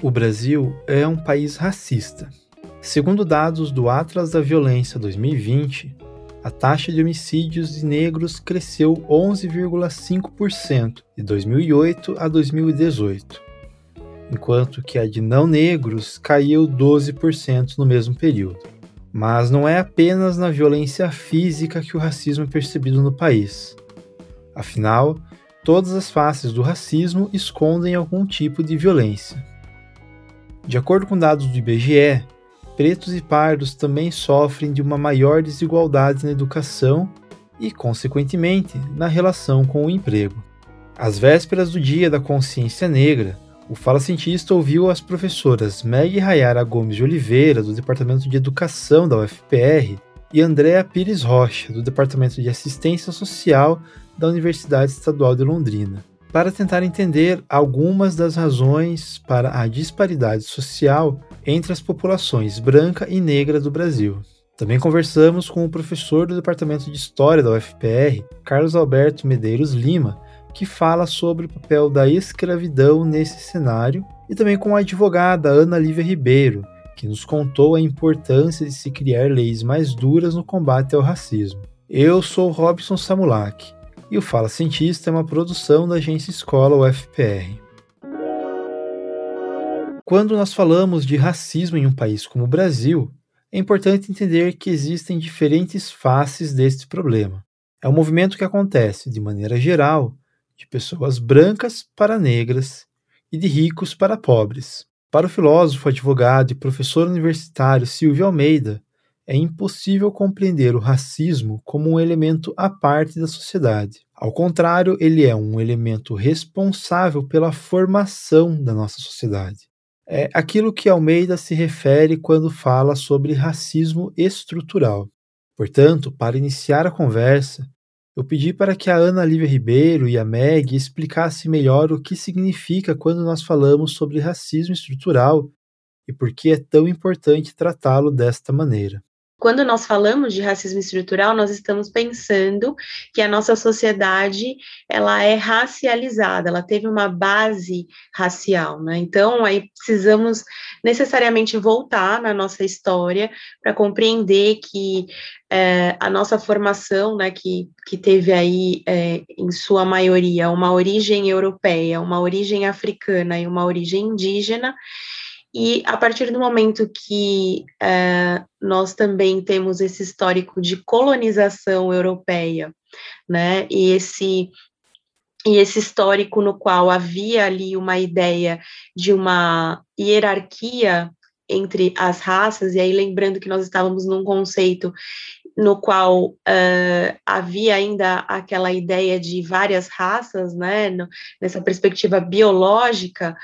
O Brasil é um país racista. Segundo dados do Atlas da Violência 2020, a taxa de homicídios de negros cresceu 11,5% de 2008 a 2018, enquanto que a de não negros caiu 12% no mesmo período. Mas não é apenas na violência física que o racismo é percebido no país. Afinal, todas as faces do racismo escondem algum tipo de violência. De acordo com dados do IBGE, pretos e pardos também sofrem de uma maior desigualdade na educação e, consequentemente, na relação com o emprego. Às vésperas do Dia da Consciência Negra, o Fala Cientista ouviu as professoras Meg Rayara Gomes de Oliveira, do Departamento de Educação da UFPR, e Andréa Pires Rocha, do Departamento de Assistência Social da Universidade Estadual de Londrina, para tentar entender algumas das razões para a disparidade social entre as populações branca e negra do Brasil. Também conversamos com o professor do Departamento de História da UFPR, Carlos Alberto Medeiros Lima, que fala sobre o papel da escravidão nesse cenário, e também com a advogada Ana Lívia Ribeiro, que nos contou a importância de se criar leis mais duras no combate ao racismo. Eu sou Robson Samulak e o Fala Cientista é uma produção da agência Escola UFPR. Quando nós falamos de racismo em um país como o Brasil, é importante entender que existem diferentes faces deste problema. É um movimento que acontece, de maneira geral, de pessoas brancas para negras e de ricos para pobres. Para o filósofo, advogado e professor universitário Silvio Almeida, é impossível compreender o racismo como um elemento à parte da sociedade. Ao contrário, ele é um elemento responsável pela formação da nossa sociedade é aquilo que Almeida se refere quando fala sobre racismo estrutural. Portanto, para iniciar a conversa, eu pedi para que a Ana Lívia Ribeiro e a Meg explicassem melhor o que significa quando nós falamos sobre racismo estrutural e por que é tão importante tratá-lo desta maneira. Quando nós falamos de racismo estrutural, nós estamos pensando que a nossa sociedade ela é racializada, ela teve uma base racial, né? Então, aí precisamos necessariamente voltar na nossa história para compreender que é, a nossa formação, né, que, que teve aí, é, em sua maioria, uma origem europeia, uma origem africana e uma origem indígena, e a partir do momento que é, nós também temos esse histórico de colonização europeia, né, e esse e esse histórico no qual havia ali uma ideia de uma hierarquia entre as raças, e aí lembrando que nós estávamos num conceito no qual uh, havia ainda aquela ideia de várias raças, né, no, nessa perspectiva biológica,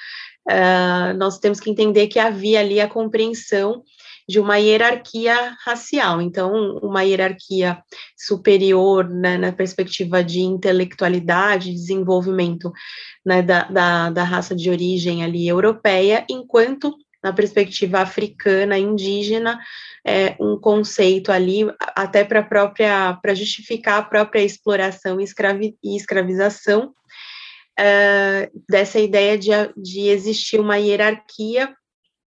uh, nós temos que entender que havia ali a compreensão de uma hierarquia racial, então, uma hierarquia superior né, na perspectiva de intelectualidade, desenvolvimento né, da, da, da raça de origem ali europeia, enquanto na perspectiva africana, indígena, é, um conceito ali, até para própria, para justificar a própria exploração e, escravi, e escravização, uh, dessa ideia de, de existir uma hierarquia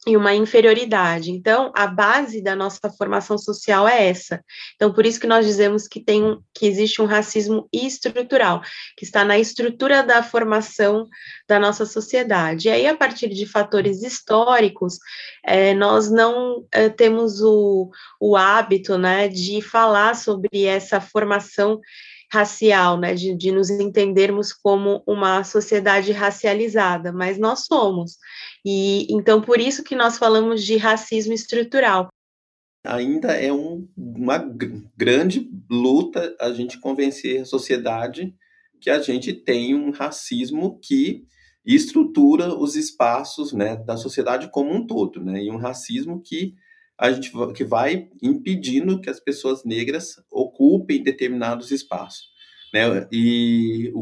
e uma inferioridade. Então, a base da nossa formação social é essa. Então, por isso que nós dizemos que tem que existe um racismo estrutural, que está na estrutura da formação da nossa sociedade. E aí, a partir de fatores históricos, é, nós não é, temos o, o hábito, né, de falar sobre essa formação racial, né, de, de nos entendermos como uma sociedade racializada, mas nós somos. E então por isso que nós falamos de racismo estrutural. Ainda é um, uma grande luta a gente convencer a sociedade que a gente tem um racismo que estrutura os espaços né, da sociedade como um todo, né, e um racismo que a gente que vai impedindo que as pessoas negras ocupem determinados espaços. Né? E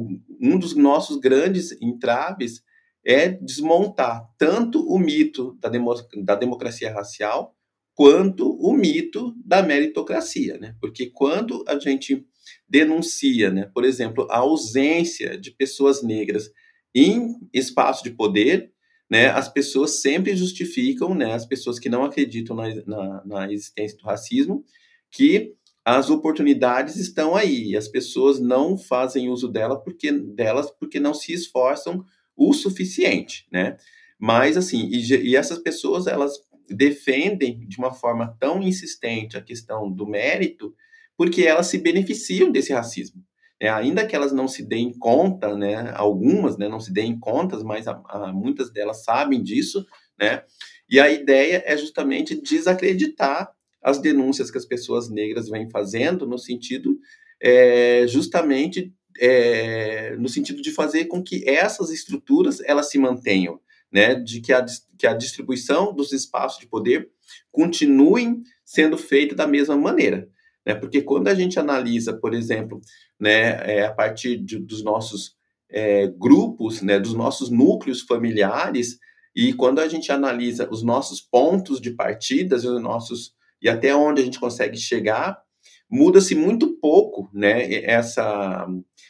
um dos nossos grandes entraves é desmontar tanto o mito da, demo, da democracia racial quanto o mito da meritocracia, né? Porque quando a gente denuncia, né, por exemplo, a ausência de pessoas negras em espaço de poder, né, as pessoas sempre justificam, né, as pessoas que não acreditam na, na, na existência do racismo, que as oportunidades estão aí, as pessoas não fazem uso dela porque, delas porque não se esforçam o suficiente, né? Mas, assim, e, e essas pessoas, elas defendem de uma forma tão insistente a questão do mérito, porque elas se beneficiam desse racismo. É, ainda que elas não se deem conta, né, algumas né, não se deem contas, mas a, a, muitas delas sabem disso, né, e a ideia é justamente desacreditar as denúncias que as pessoas negras vêm fazendo no sentido é, justamente é, no sentido de fazer com que essas estruturas elas se mantenham, né, de que a, que a distribuição dos espaços de poder continuem sendo feita da mesma maneira, né, porque quando a gente analisa, por exemplo, né, é, a partir de, dos nossos é, grupos, né, dos nossos núcleos familiares, e quando a gente analisa os nossos pontos de partidas os nossos e até onde a gente consegue chegar, muda-se muito pouco, né, essa,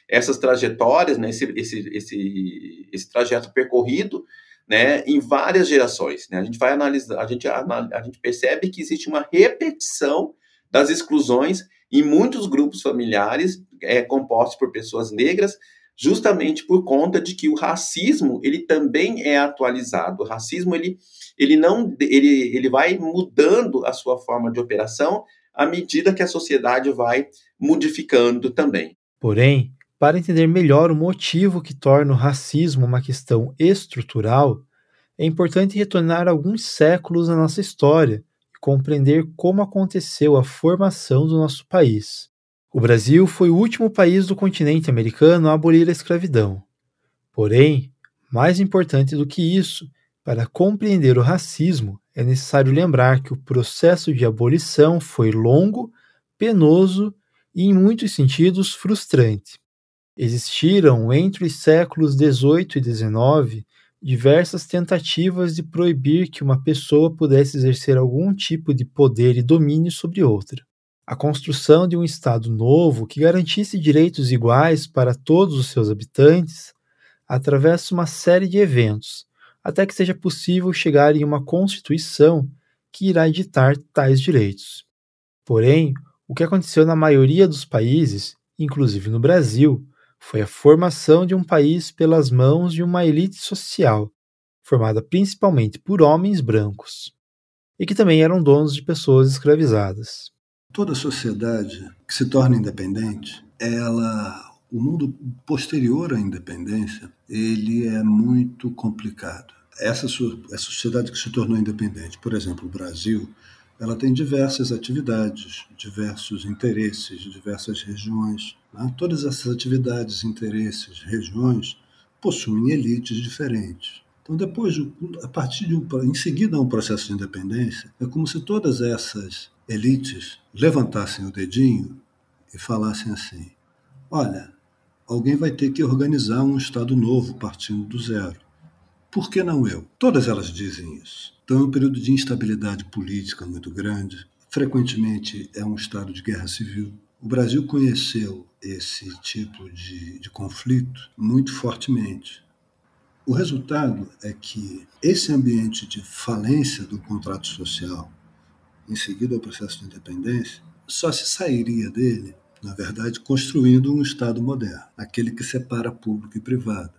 essas trajetórias, né, esse, esse, esse, esse trajeto percorrido, né, em várias gerações, né, a gente vai analisar, a gente, a, gente percebe que existe uma repetição das exclusões em muitos grupos familiares é, compostos por pessoas negras, justamente por conta de que o racismo ele também é atualizado. O racismo ele, ele não ele, ele vai mudando a sua forma de operação à medida que a sociedade vai modificando também. Porém, para entender melhor o motivo que torna o racismo uma questão estrutural, é importante retornar alguns séculos na nossa história e compreender como aconteceu a formação do nosso país. O Brasil foi o último país do continente americano a abolir a escravidão. Porém, mais importante do que isso, para compreender o racismo, é necessário lembrar que o processo de abolição foi longo, penoso e, em muitos sentidos, frustrante. Existiram, entre os séculos XVIII e XIX, diversas tentativas de proibir que uma pessoa pudesse exercer algum tipo de poder e domínio sobre outra a construção de um Estado novo que garantisse direitos iguais para todos os seus habitantes atravessa uma série de eventos, até que seja possível chegar em uma Constituição que irá editar tais direitos. Porém, o que aconteceu na maioria dos países, inclusive no Brasil, foi a formação de um país pelas mãos de uma elite social, formada principalmente por homens brancos, e que também eram donos de pessoas escravizadas. Toda sociedade que se torna independente, ela o mundo posterior à independência, ele é muito complicado. Essa, essa sociedade que se tornou independente, por exemplo, o Brasil, ela tem diversas atividades, diversos interesses, diversas regiões. Né? Todas essas atividades, interesses, regiões possuem elites diferentes. Então, depois, a partir de um, em seguida a um processo de independência, é como se todas essas elites levantassem o dedinho e falassem assim: olha, alguém vai ter que organizar um Estado novo partindo do zero. Por que não eu? Todas elas dizem isso. Então é um período de instabilidade política muito grande. Frequentemente é um estado de guerra civil. O Brasil conheceu esse tipo de, de conflito muito fortemente. O resultado é que esse ambiente de falência do contrato social, em seguida ao processo de independência, só se sairia dele, na verdade, construindo um Estado moderno, aquele que separa público e privado,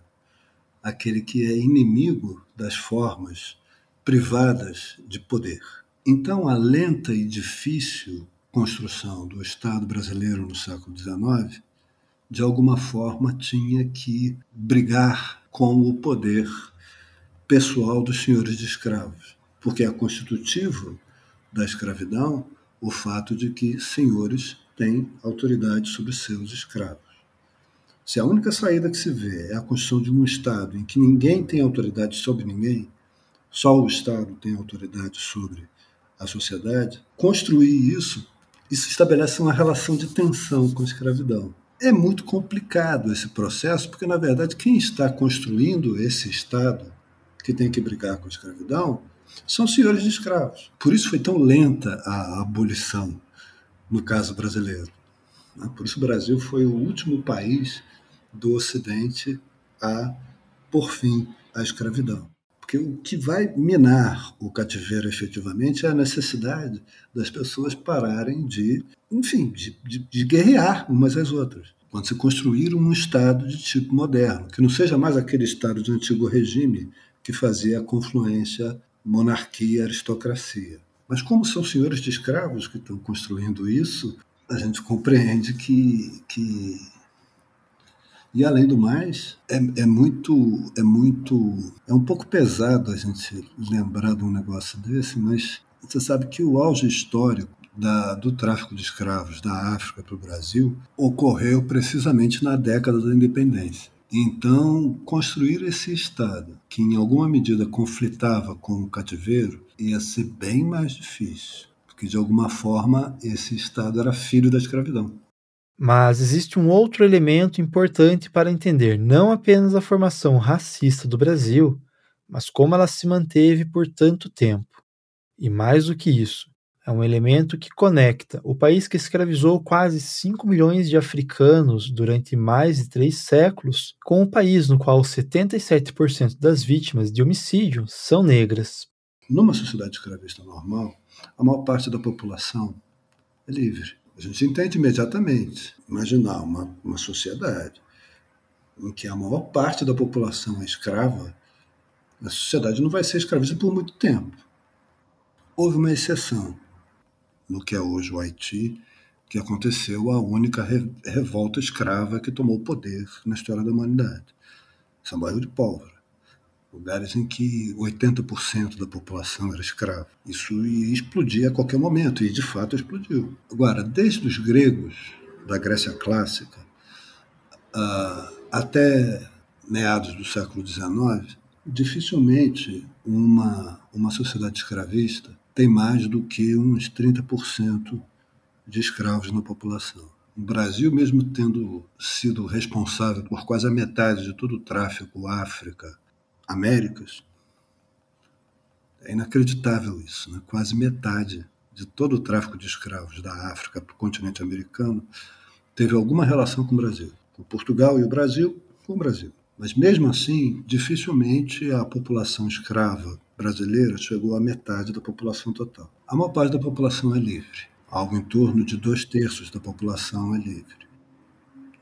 aquele que é inimigo das formas privadas de poder. Então, a lenta e difícil construção do Estado brasileiro no século XIX, de alguma forma, tinha que brigar com o poder pessoal dos senhores de escravos, porque é constitutivo da escravidão o fato de que senhores têm autoridade sobre seus escravos. Se a única saída que se vê é a construção de um Estado em que ninguém tem autoridade sobre ninguém, só o Estado tem autoridade sobre a sociedade, construir isso, isso estabelece uma relação de tensão com a escravidão. É muito complicado esse processo, porque, na verdade, quem está construindo esse Estado que tem que brigar com a escravidão são senhores de escravos. Por isso foi tão lenta a abolição no caso brasileiro. Né? Por isso o Brasil foi o último país do Ocidente a por fim à escravidão. Porque o que vai minar o cativeiro efetivamente é a necessidade das pessoas pararem de, enfim, de, de, de guerrear umas às outras. Quando se construir um Estado de tipo moderno, que não seja mais aquele Estado de antigo regime que fazia a confluência monarquia-aristocracia. Mas como são senhores de escravos que estão construindo isso, a gente compreende que, que e além do mais, é, é, muito, é muito, é um pouco pesado a gente lembrar de um negócio desse, mas você sabe que o auge histórico da, do tráfico de escravos da África para o Brasil ocorreu precisamente na década da independência. Então, construir esse Estado, que em alguma medida conflitava com o cativeiro, ia ser bem mais difícil, porque de alguma forma esse Estado era filho da escravidão. Mas existe um outro elemento importante para entender não apenas a formação racista do Brasil, mas como ela se manteve por tanto tempo. E mais do que isso, é um elemento que conecta o país que escravizou quase 5 milhões de africanos durante mais de três séculos com o país no qual 77% das vítimas de homicídio são negras. Numa sociedade escravista normal, a maior parte da população é livre. A gente entende imediatamente. Imaginar uma, uma sociedade em que a maior parte da população é escrava, a sociedade não vai ser escravista por muito tempo. Houve uma exceção no que é hoje o Haiti, que aconteceu a única re revolta escrava que tomou poder na história da humanidade. São bairro de pólvora lugares em que 80% da população era escrava. Isso ia explodir a qualquer momento, e de fato explodiu. Agora, desde os gregos, da Grécia clássica, uh, até meados do século XIX, dificilmente uma, uma sociedade escravista tem mais do que uns 30% de escravos na população. O Brasil, mesmo tendo sido responsável por quase a metade de todo o tráfico África, Américas. É inacreditável isso, né? quase metade de todo o tráfico de escravos da África para o continente americano teve alguma relação com o Brasil. Com Portugal e o Brasil, com o Brasil. Mas mesmo assim, dificilmente a população escrava brasileira chegou à metade da população total. A maior parte da população é livre. Algo em torno de dois terços da população é livre.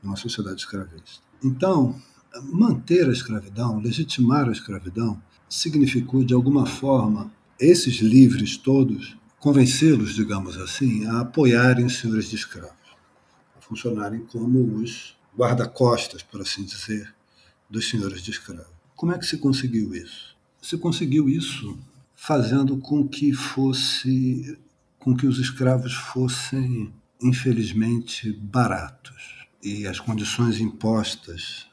Uma sociedade escravista. Então, manter a escravidão, legitimar a escravidão, significou, de alguma forma, esses livres todos, convencê-los, digamos assim, a apoiarem os senhores de escravos, a funcionarem como os guarda-costas, por assim dizer, dos senhores de escravos. Como é que se conseguiu isso? Se conseguiu isso fazendo com que fosse com que os escravos fossem infelizmente baratos e as condições impostas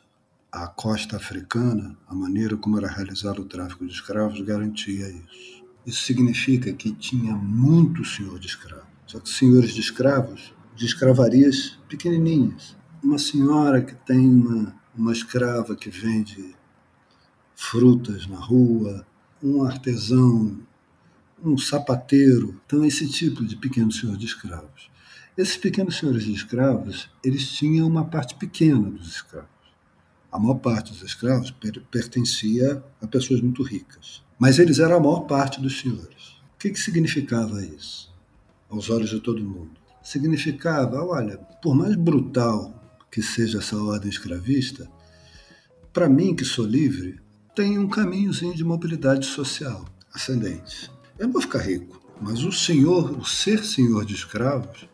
a costa africana, a maneira como era realizado o tráfico de escravos, garantia isso. Isso significa que tinha muito senhor de escravos. Só que senhores de escravos, de escravarias pequenininhas. Uma senhora que tem uma, uma escrava que vende frutas na rua, um artesão, um sapateiro. Então, esse tipo de pequeno senhor de escravos. Esses pequenos senhores de escravos, eles tinham uma parte pequena dos escravos a maior parte dos escravos pertencia a pessoas muito ricas. Mas eles eram a maior parte dos senhores. O que, que significava isso, aos olhos de todo mundo? Significava, olha, por mais brutal que seja essa ordem escravista, para mim, que sou livre, tem um caminhozinho de mobilidade social ascendente. Eu não vou ficar rico, mas o senhor, o ser senhor de escravos,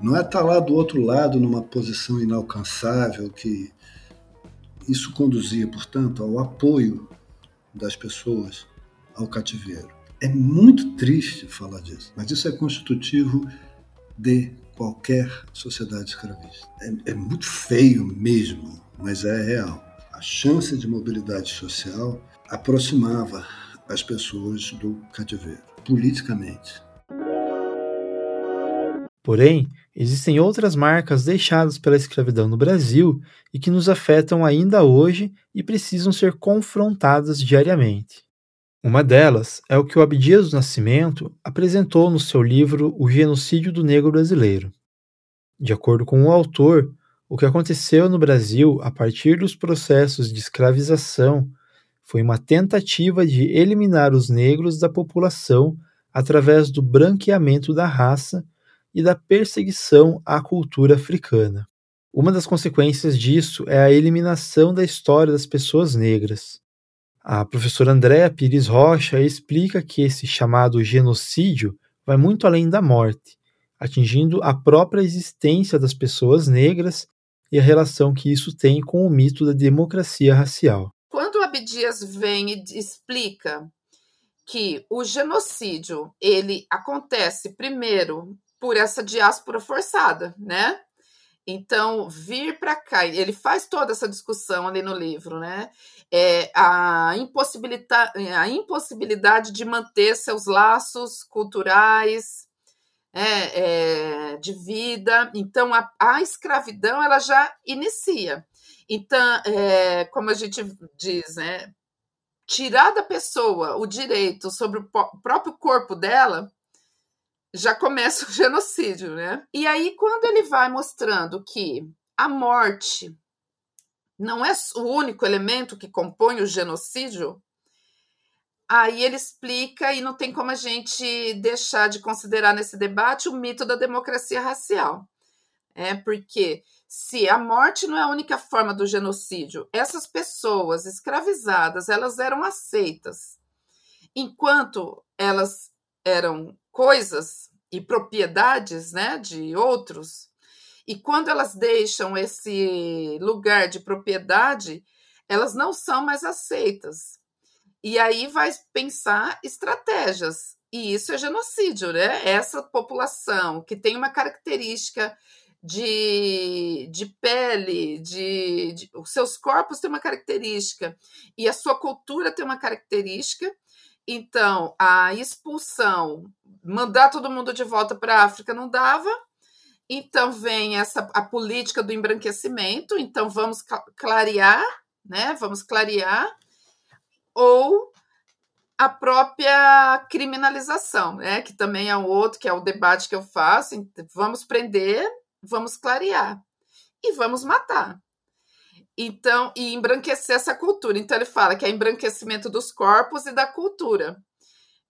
não é estar tá lá do outro lado numa posição inalcançável que isso conduzia, portanto, ao apoio das pessoas ao cativeiro. É muito triste falar disso, mas isso é constitutivo de qualquer sociedade escravista. É, é muito feio mesmo, mas é real. A chance de mobilidade social aproximava as pessoas do cativeiro, politicamente. Porém, existem outras marcas deixadas pela escravidão no Brasil e que nos afetam ainda hoje e precisam ser confrontadas diariamente. Uma delas é o que o Abdias do Nascimento apresentou no seu livro O Genocídio do Negro Brasileiro. De acordo com o autor, o que aconteceu no Brasil a partir dos processos de escravização foi uma tentativa de eliminar os negros da população através do branqueamento da raça e da perseguição à cultura africana. Uma das consequências disso é a eliminação da história das pessoas negras. A professora Andréa Pires Rocha explica que esse chamado genocídio vai muito além da morte, atingindo a própria existência das pessoas negras e a relação que isso tem com o mito da democracia racial. Quando Abdias vem e explica que o genocídio ele acontece primeiro por essa diáspora forçada, né? Então, vir para cá, ele faz toda essa discussão ali no livro, né? É, a, impossibilidade, a impossibilidade de manter seus laços culturais, é, é, de vida. Então, a, a, escravidão ela já inicia. Então, é, como a gente diz, né, tirar da pessoa o direito sobre o próprio corpo dela já começa o genocídio, né? E aí, quando ele vai mostrando que a morte não é o único elemento que compõe o genocídio, aí ele explica e não tem como a gente deixar de considerar nesse debate o mito da democracia racial. É porque se a morte não é a única forma do genocídio, essas pessoas escravizadas, elas eram aceitas. Enquanto elas eram coisas e propriedades, né, de outros, e quando elas deixam esse lugar de propriedade, elas não são mais aceitas. E aí vai pensar estratégias. E isso é genocídio, né? Essa população que tem uma característica de, de pele, de, de, os seus corpos têm uma característica e a sua cultura tem uma característica. Então, a expulsão, mandar todo mundo de volta para a África não dava. Então vem essa a política do embranquecimento. Então vamos clarear, né? Vamos clarear ou a própria criminalização, né? Que também é um outro que é o debate que eu faço. Vamos prender vamos clarear e vamos matar. Então, e embranquecer essa cultura. Então, ele fala que é embranquecimento dos corpos e da cultura.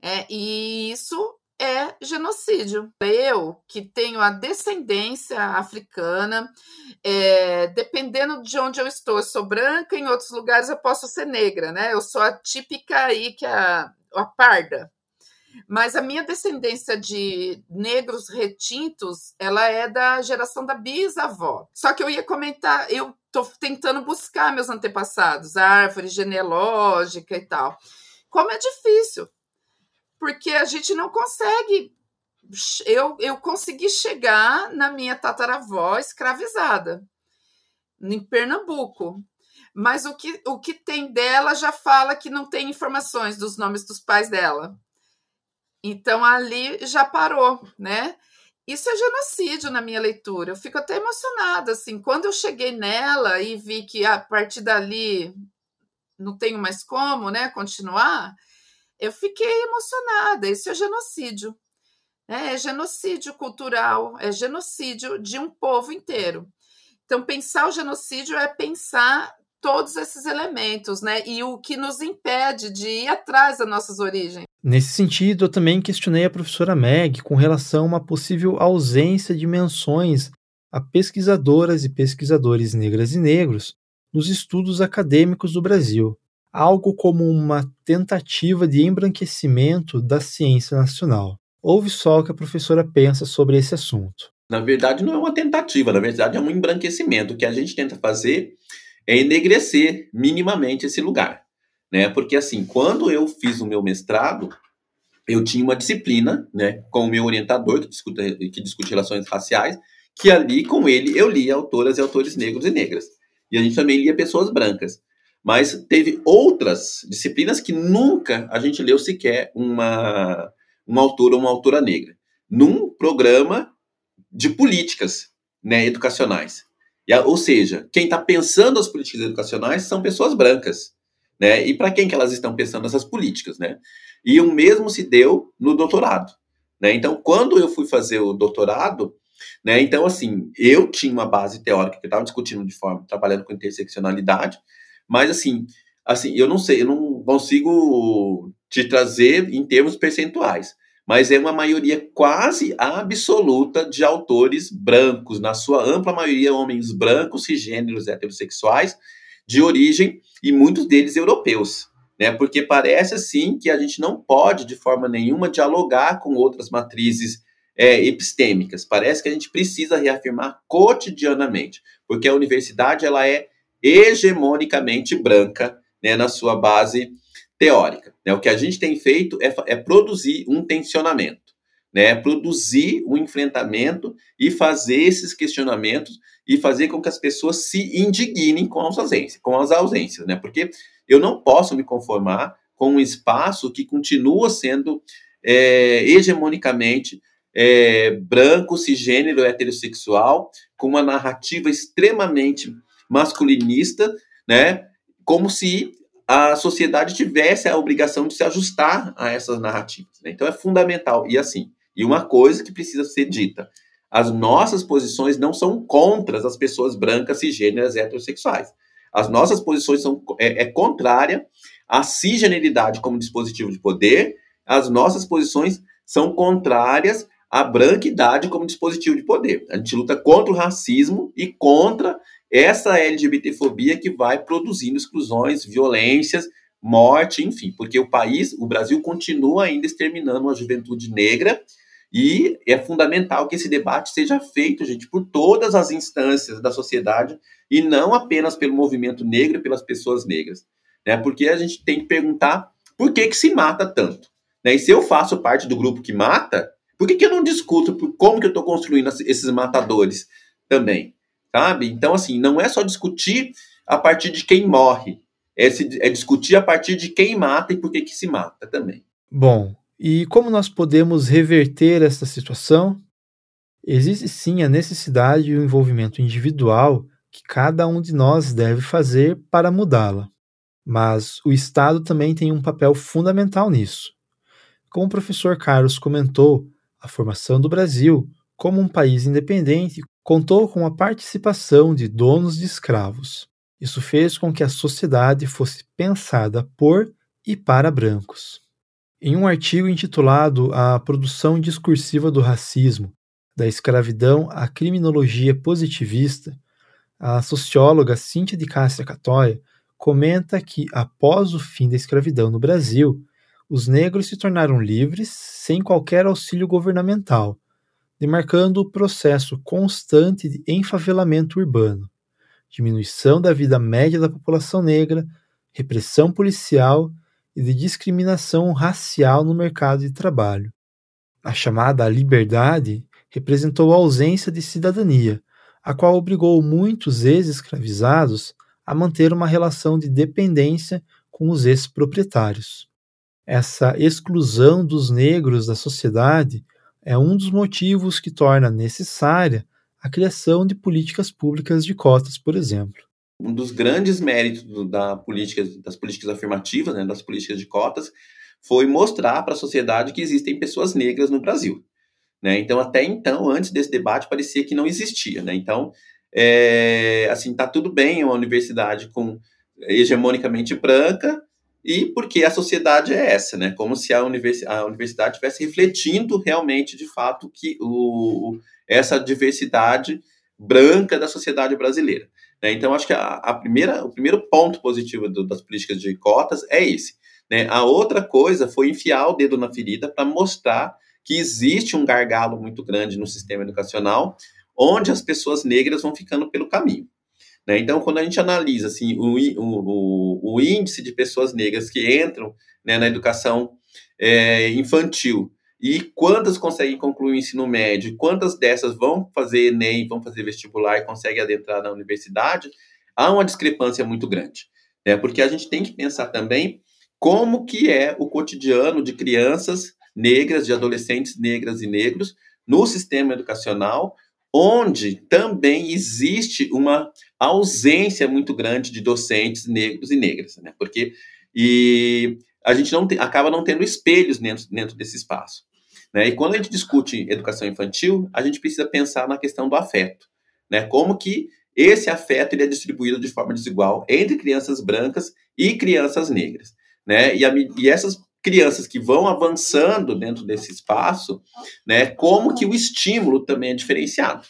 É, e isso é genocídio. Eu, que tenho a descendência africana, é, dependendo de onde eu estou, eu sou branca, em outros lugares eu posso ser negra, né? Eu sou a típica aí, que é a, a parda, mas a minha descendência de negros retintos, ela é da geração da bisavó. Só que eu ia comentar, eu tô tentando buscar meus antepassados, árvore genealógica e tal. Como é difícil, porque a gente não consegue. Eu, eu consegui chegar na minha tataravó escravizada, em Pernambuco. Mas o que, o que tem dela já fala que não tem informações dos nomes dos pais dela. Então ali já parou, né? Isso é genocídio na minha leitura. Eu fico até emocionada assim, quando eu cheguei nela e vi que a partir dali não tenho mais como, né, continuar, eu fiquei emocionada. Isso é genocídio. Né? É genocídio cultural, é genocídio de um povo inteiro. Então, pensar o genocídio é pensar todos esses elementos, né? E o que nos impede de ir atrás das nossas origens. Nesse sentido, eu também questionei a professora Meg com relação a uma possível ausência de menções a pesquisadoras e pesquisadores negras e negros nos estudos acadêmicos do Brasil, algo como uma tentativa de embranquecimento da ciência nacional. Ouve só o que a professora pensa sobre esse assunto. Na verdade, não é uma tentativa, na verdade, é um embranquecimento. O que a gente tenta fazer é enegrecer minimamente esse lugar, né? Porque assim, quando eu fiz o meu mestrado, eu tinha uma disciplina, né, com o meu orientador que discute, que discute relações raciais, que ali com ele eu lia autoras e autores negros e negras. E a gente também lia pessoas brancas. Mas teve outras disciplinas que nunca a gente leu sequer uma, uma autora uma autora negra. Num programa de políticas né, educacionais. E, ou seja, quem está pensando as políticas educacionais são pessoas brancas. Né? E para quem que elas estão pensando essas políticas? Né? E o mesmo se deu no doutorado. Né? Então, quando eu fui fazer o doutorado, né, então, assim, eu tinha uma base teórica que eu estava discutindo de forma, trabalhando com interseccionalidade, mas, assim, assim, eu não sei, eu não consigo te trazer em termos percentuais, mas é uma maioria quase absoluta de autores brancos, na sua ampla maioria homens brancos, cisgêneros, heterossexuais, de origem e muitos deles europeus, né? Porque parece assim que a gente não pode de forma nenhuma dialogar com outras matrizes é, epistêmicas. Parece que a gente precisa reafirmar cotidianamente, porque a universidade ela é hegemonicamente branca, né, na sua base teórica. Né? O que a gente tem feito é, é produzir um tensionamento, né? produzir um enfrentamento e fazer esses questionamentos e fazer com que as pessoas se indignem com as ausências, com as ausências, né? Porque eu não posso me conformar com um espaço que continua sendo é, hegemonicamente é, branco, cisgênero, heterossexual, com uma narrativa extremamente masculinista, né? Como se a sociedade tivesse a obrigação de se ajustar a essas narrativas. Né? Então é fundamental. E assim, e uma coisa que precisa ser dita: as nossas posições não são contra as pessoas brancas, cisgêneras, heterossexuais. As nossas posições são é, é contrária à cisgeneridade como dispositivo de poder. As nossas posições são contrárias à branquidade como dispositivo de poder. A gente luta contra o racismo e contra essa LGBTfobia que vai produzindo exclusões, violências, morte, enfim, porque o país, o Brasil, continua ainda exterminando a juventude negra e é fundamental que esse debate seja feito, gente, por todas as instâncias da sociedade e não apenas pelo movimento negro e pelas pessoas negras, né? Porque a gente tem que perguntar por que que se mata tanto, né? E se eu faço parte do grupo que mata, por que, que eu não discuto por como que eu estou construindo esses matadores também? Sabe? Então, assim, não é só discutir a partir de quem morre, é, se, é discutir a partir de quem mata e por que, que se mata também. Bom, e como nós podemos reverter essa situação? Existe sim a necessidade e o envolvimento individual que cada um de nós deve fazer para mudá-la. Mas o Estado também tem um papel fundamental nisso. Como o professor Carlos comentou, a formação do Brasil como um país independente contou com a participação de donos de escravos. Isso fez com que a sociedade fosse pensada por e para brancos. Em um artigo intitulado A Produção Discursiva do Racismo, da Escravidão à Criminologia Positivista, a socióloga Cíntia de Cássia Catóia comenta que, após o fim da escravidão no Brasil, os negros se tornaram livres sem qualquer auxílio governamental demarcando o processo constante de enfavelamento urbano, diminuição da vida média da população negra, repressão policial e de discriminação racial no mercado de trabalho. A chamada liberdade representou a ausência de cidadania, a qual obrigou muitos ex-escravizados a manter uma relação de dependência com os ex-proprietários. Essa exclusão dos negros da sociedade é um dos motivos que torna necessária a criação de políticas públicas de cotas, por exemplo. Um dos grandes méritos da política, das políticas afirmativas, né, das políticas de cotas, foi mostrar para a sociedade que existem pessoas negras no Brasil. Né? Então, até então, antes desse debate, parecia que não existia. Né? Então, é, assim, tá tudo bem uma universidade com hegemonicamente branca, e porque a sociedade é essa, né? Como se a, a universidade estivesse refletindo realmente, de fato, que o, essa diversidade branca da sociedade brasileira. Né? Então, acho que a, a, primeira, o primeiro ponto positivo do, das políticas de cotas é esse. Né? A outra coisa foi enfiar o dedo na ferida para mostrar que existe um gargalo muito grande no sistema educacional, onde as pessoas negras vão ficando pelo caminho. Né? Então, quando a gente analisa assim, o, o, o, índice de pessoas negras que entram né, na educação é, infantil e quantas conseguem concluir o ensino médio, quantas dessas vão fazer Enem, vão fazer vestibular e conseguem adentrar na universidade, há uma discrepância muito grande. Né? Porque a gente tem que pensar também como que é o cotidiano de crianças negras, de adolescentes negras e negros no sistema educacional, onde também existe uma ausência muito grande de docentes negros e negras, né? Porque e a gente não acaba não tendo espelhos dentro, dentro desse espaço. Né? E quando a gente discute educação infantil, a gente precisa pensar na questão do afeto. Né? Como que esse afeto ele é distribuído de forma desigual entre crianças brancas e crianças negras, né? E, a, e essas crianças que vão avançando dentro desse espaço, né? Como que o estímulo também é diferenciado,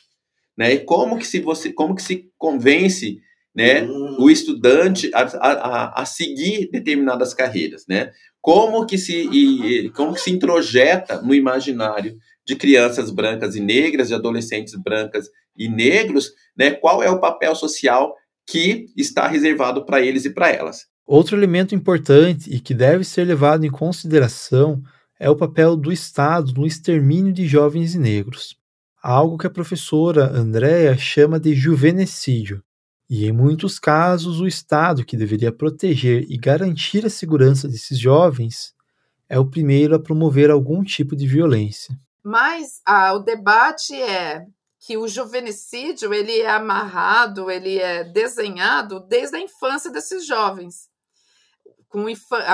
né? E como que se você, como que se convence né, o estudante a, a, a, seguir determinadas carreiras, né? Como que se e, como que se introjeta no imaginário de crianças brancas e negras, de adolescentes brancas e negros, né? Qual é o papel social que está reservado para eles e para elas? Outro elemento importante e que deve ser levado em consideração é o papel do Estado no extermínio de jovens e negros, algo que a professora Andrea chama de juvenescídio. E em muitos casos, o Estado, que deveria proteger e garantir a segurança desses jovens, é o primeiro a promover algum tipo de violência. Mas ah, o debate é que o juvenicídio ele é amarrado, ele é desenhado desde a infância desses jovens, com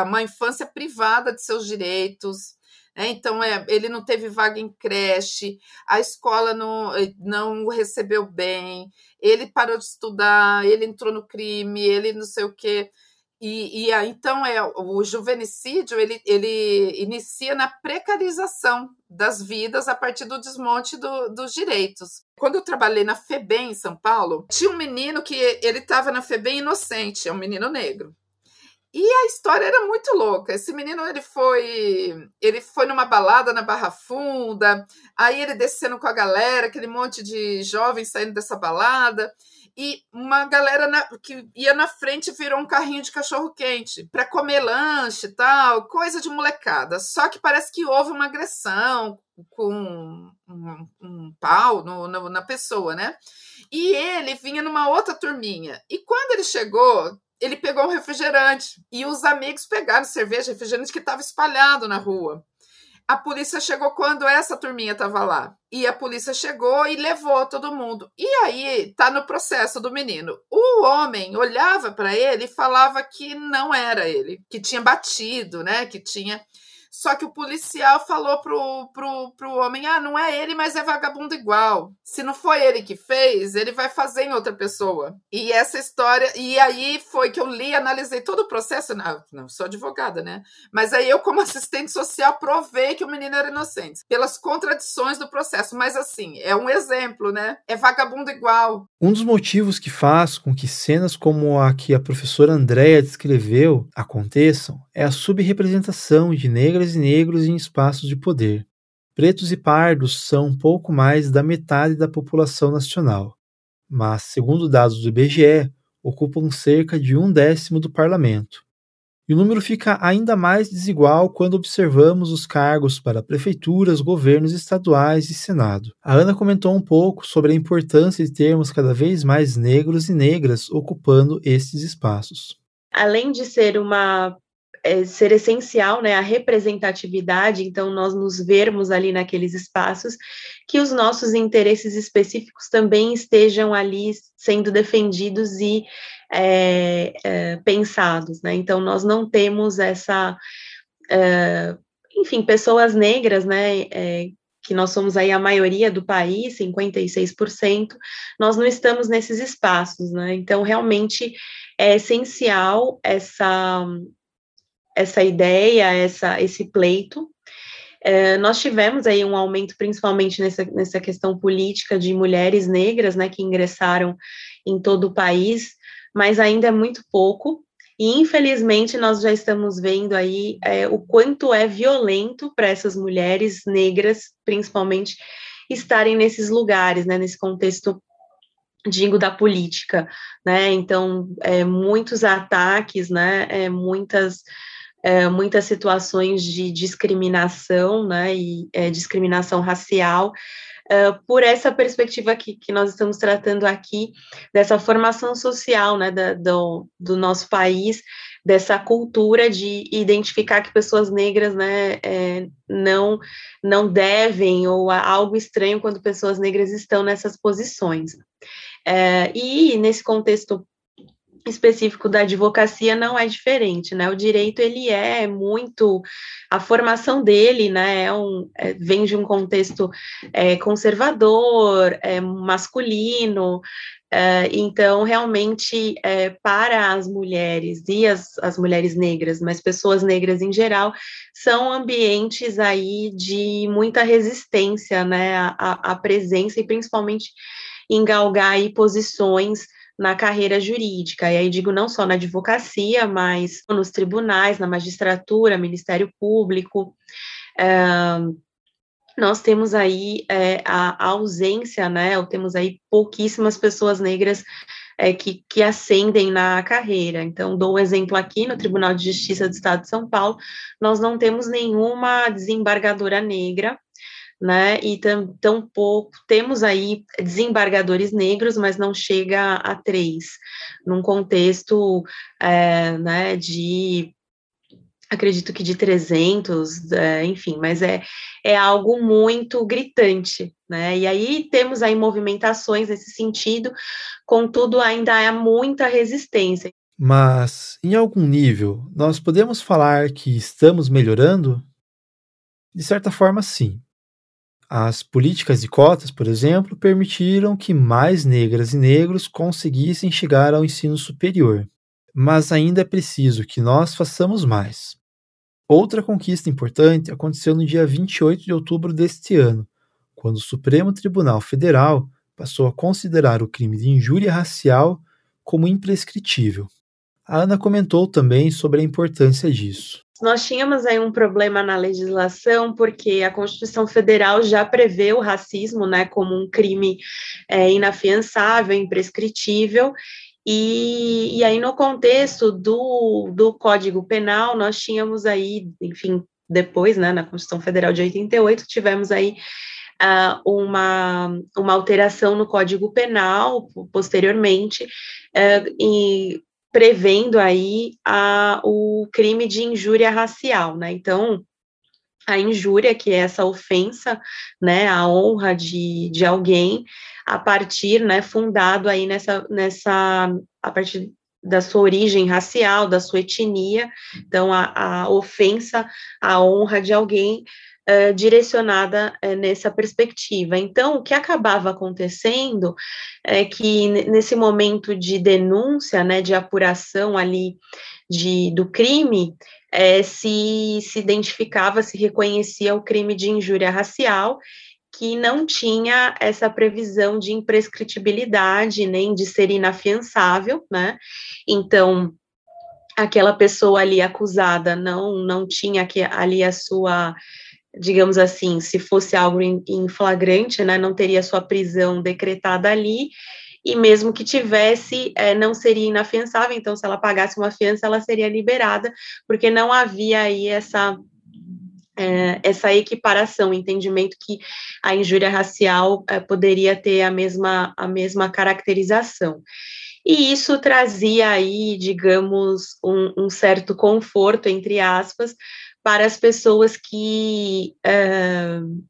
uma infância privada de seus direitos, né? Então, é, ele não teve vaga em creche, a escola não, eh, não o recebeu bem, ele parou de estudar, ele entrou no crime, ele não sei o quê. E, e então é o juvenicídio ele, ele inicia na precarização das vidas a partir do desmonte do, dos direitos. Quando eu trabalhei na FEBEM em São Paulo, tinha um menino que ele estava na FEBEM inocente, é um menino negro. E a história era muito louca. Esse menino ele foi, ele foi numa balada na Barra Funda, aí ele descendo com a galera, aquele monte de jovens saindo dessa balada, e uma galera na, que ia na frente virou um carrinho de cachorro quente para comer lanche, tal, coisa de molecada. Só que parece que houve uma agressão com um, um, um pau no, no, na pessoa, né? E ele vinha numa outra turminha. E quando ele chegou, ele pegou um refrigerante e os amigos pegaram cerveja, refrigerante que estava espalhado na rua. A polícia chegou quando essa turminha estava lá. E a polícia chegou e levou todo mundo. E aí tá no processo do menino. O homem olhava para ele e falava que não era ele, que tinha batido, né? Que tinha só que o policial falou pro, pro, pro homem: ah, não é ele, mas é vagabundo igual. Se não foi ele que fez, ele vai fazer em outra pessoa. E essa história. E aí foi que eu li, analisei todo o processo. Não, não sou advogada, né? Mas aí eu, como assistente social, provei que o menino era inocente. Pelas contradições do processo. Mas assim, é um exemplo, né? É vagabundo igual. Um dos motivos que faz com que cenas como a que a professora Andréa descreveu aconteçam é a subrepresentação de negras e negros em espaços de poder. Pretos e pardos são pouco mais da metade da população nacional, mas, segundo dados do IBGE, ocupam cerca de um décimo do parlamento. E o número fica ainda mais desigual quando observamos os cargos para prefeituras, governos estaduais e Senado. A Ana comentou um pouco sobre a importância de termos cada vez mais negros e negras ocupando estes espaços. Além de ser uma é, ser essencial, né, a representatividade, então nós nos vermos ali naqueles espaços, que os nossos interesses específicos também estejam ali sendo defendidos e é, é, pensados, né, então nós não temos essa, é, enfim, pessoas negras, né, é, que nós somos aí a maioria do país, 56%, nós não estamos nesses espaços, né? Então, realmente é essencial essa essa ideia, essa, esse pleito. É, nós tivemos aí um aumento, principalmente nessa, nessa questão política de mulheres negras, né, que ingressaram em todo o país, mas ainda é muito pouco. E infelizmente nós já estamos vendo aí é, o quanto é violento para essas mulheres negras, principalmente, estarem nesses lugares, né, nesse contexto digo da política, né? Então, é, muitos ataques, né? É, muitas é, muitas situações de discriminação, né, e é, discriminação racial, é, por essa perspectiva que, que nós estamos tratando aqui, dessa formação social, né, da, do, do nosso país, dessa cultura de identificar que pessoas negras, né, é, não, não devem, ou há algo estranho quando pessoas negras estão nessas posições. É, e nesse contexto específico da advocacia não é diferente, né? O direito ele é muito a formação dele, né? É um, é, vem de um contexto é, conservador, é, masculino. É, então, realmente, é, para as mulheres e as, as mulheres negras, mas pessoas negras em geral, são ambientes aí de muita resistência, né? A, presença e principalmente em galgar aí posições na carreira jurídica. E aí digo não só na advocacia, mas nos tribunais, na magistratura, Ministério Público. É, nós temos aí é, a, a, ausência, né? Ou temos aí pouquíssimas pessoas negras é, que, que ascendem na carreira. Então, dou um exemplo aqui no Tribunal de Justiça do Estado de São Paulo, nós não temos nenhuma desembargadora negra né? E tam, tampouco temos aí desembargadores negros, mas não chega a três, num contexto é, né, de acredito que de 300, é, enfim, mas é, é algo muito gritante, né? E aí temos aí movimentações nesse sentido, contudo ainda há muita resistência. Mas, em algum nível, nós podemos falar que estamos melhorando? De certa forma, sim. As políticas de cotas, por exemplo, permitiram que mais negras e negros conseguissem chegar ao ensino superior. Mas ainda é preciso que nós façamos mais. Outra conquista importante aconteceu no dia 28 de outubro deste ano, quando o Supremo Tribunal Federal passou a considerar o crime de injúria racial como imprescritível. A Ana comentou também sobre a importância disso. Nós tínhamos aí um problema na legislação, porque a Constituição Federal já prevê o racismo né, como um crime é, inafiançável, imprescritível, e, e, aí, no contexto do, do Código Penal, nós tínhamos aí, enfim, depois, né, na Constituição Federal de 88, tivemos aí uh, uma, uma alteração no Código Penal, posteriormente, uh, e prevendo aí a, o crime de injúria racial, né? Então, a injúria, que é essa ofensa, né, a honra de, de alguém, a partir, né, fundado aí nessa, nessa, a partir da sua origem racial, da sua etnia, então a, a ofensa à honra de alguém uh, direcionada uh, nessa perspectiva. Então, o que acabava acontecendo é que nesse momento de denúncia, né, de apuração ali de, do crime, é, se, se identificava, se reconhecia o crime de injúria racial, que não tinha essa previsão de imprescritibilidade, nem de ser inafiançável, né? Então, aquela pessoa ali acusada não, não tinha que, ali a sua digamos assim, se fosse algo em, flagrante, né, não teria sua prisão decretada ali, e mesmo que tivesse, é, não seria inafiançável, então se ela pagasse uma fiança, ela seria liberada, porque não havia aí essa é, essa equiparação, entendimento que a injúria racial é, poderia ter a mesma, a mesma caracterização. E isso trazia aí, digamos, um, um certo conforto, entre aspas, para as pessoas que, uh,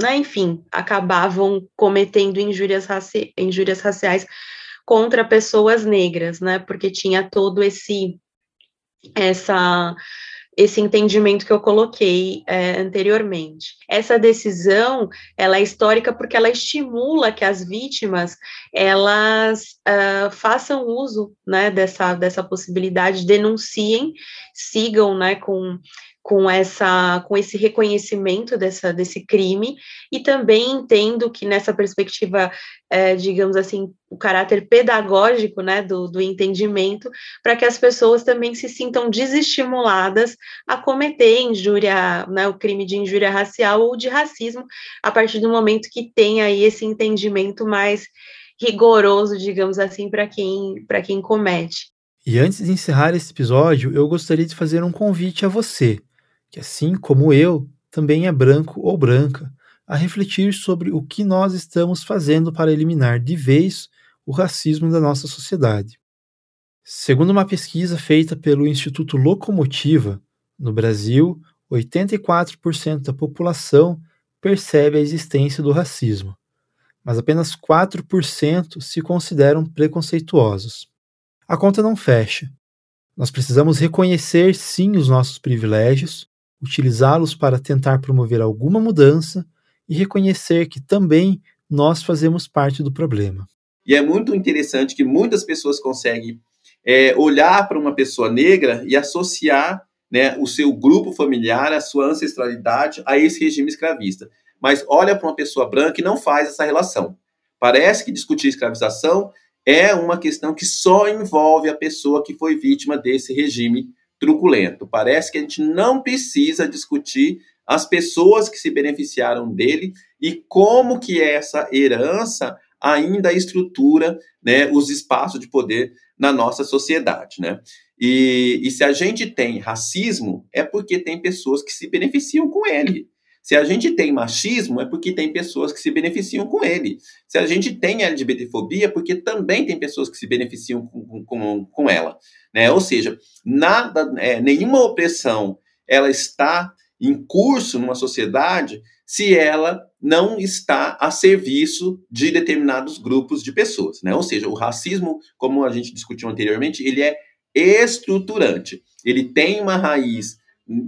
né, enfim, acabavam cometendo injúrias, raci injúrias raciais contra pessoas negras, né, porque tinha todo esse essa esse entendimento que eu coloquei é, anteriormente. Essa decisão, ela é histórica porque ela estimula que as vítimas, elas uh, façam uso, né, dessa, dessa possibilidade, denunciem, sigam, né, com com essa com esse reconhecimento dessa desse crime e também entendo que nessa perspectiva é, digamos assim o caráter pedagógico né do, do entendimento para que as pessoas também se sintam desestimuladas a cometer injúria né o crime de injúria racial ou de racismo a partir do momento que tem aí esse entendimento mais rigoroso digamos assim para quem para quem comete. E antes de encerrar esse episódio, eu gostaria de fazer um convite a você que, assim como eu, também é branco ou branca, a refletir sobre o que nós estamos fazendo para eliminar de vez o racismo da nossa sociedade. Segundo uma pesquisa feita pelo Instituto Locomotiva, no Brasil, 84% da população percebe a existência do racismo, mas apenas 4% se consideram preconceituosos. a conta não fecha. Nós precisamos reconhecer sim os nossos privilégios, utilizá-los para tentar promover alguma mudança e reconhecer que também nós fazemos parte do problema. E é muito interessante que muitas pessoas conseguem é, olhar para uma pessoa negra e associar né, o seu grupo familiar, a sua ancestralidade a esse regime escravista. Mas olha para uma pessoa branca e não faz essa relação. Parece que discutir escravização é uma questão que só envolve a pessoa que foi vítima desse regime truculento. Parece que a gente não precisa discutir as pessoas que se beneficiaram dele e como que essa herança ainda estrutura né, os espaços de poder na nossa sociedade. Né? E, e se a gente tem racismo, é porque tem pessoas que se beneficiam com ele. Se a gente tem machismo, é porque tem pessoas que se beneficiam com ele. Se a gente tem LGBTfobia, é porque também tem pessoas que se beneficiam com, com, com ela. Né? Ou seja, nada, é, nenhuma opressão ela está em curso numa sociedade se ela não está a serviço de determinados grupos de pessoas, né? Ou seja, o racismo, como a gente discutiu anteriormente, ele é estruturante. Ele tem uma raiz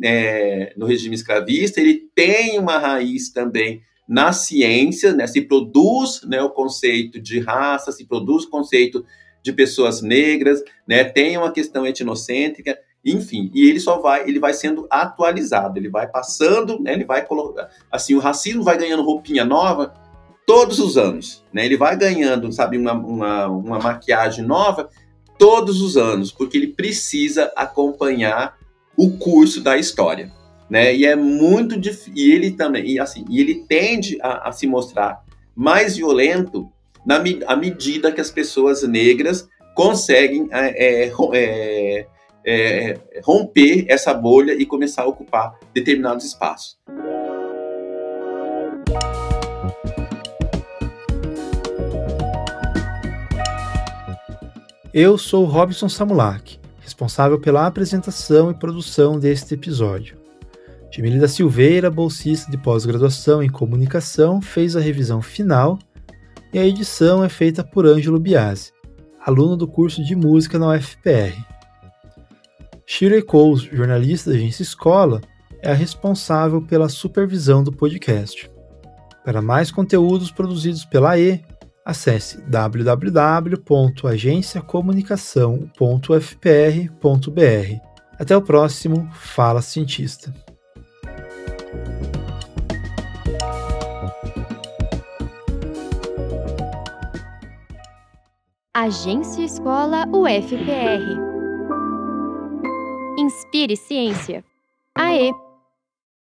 é, no regime escravista, ele tem uma raiz também na ciência, né? Se produz né, o conceito de raça, se produz o conceito de pessoas negras, né? Tem uma questão etnocêntrica, enfim, e ele só vai, ele vai sendo atualizado, ele vai passando, né, ele vai colocar, assim, o racismo vai ganhando roupinha nova todos os anos, né, ele vai ganhando, sabe, uma, uma, uma maquiagem nova todos os anos, porque ele precisa acompanhar o curso da história, né, e é muito difícil, e ele também, e assim, e ele tende a, a se mostrar mais violento na à medida que as pessoas negras conseguem é, é, é é, romper essa bolha e começar a ocupar determinados espaços. Eu sou Robson Samulak, responsável pela apresentação e produção deste episódio. Jamile da Silveira, bolsista de pós-graduação em comunicação, fez a revisão final e a edição é feita por Ângelo Biasi, aluno do curso de música na UFPR. Shirley Coles, jornalista da agência Escola, é a responsável pela supervisão do podcast. Para mais conteúdos produzidos pela E, acesse www.agenciacomunicação.fpr.br. Até o próximo Fala Cientista. Agência Escola UFPR Inspire Ciência. AE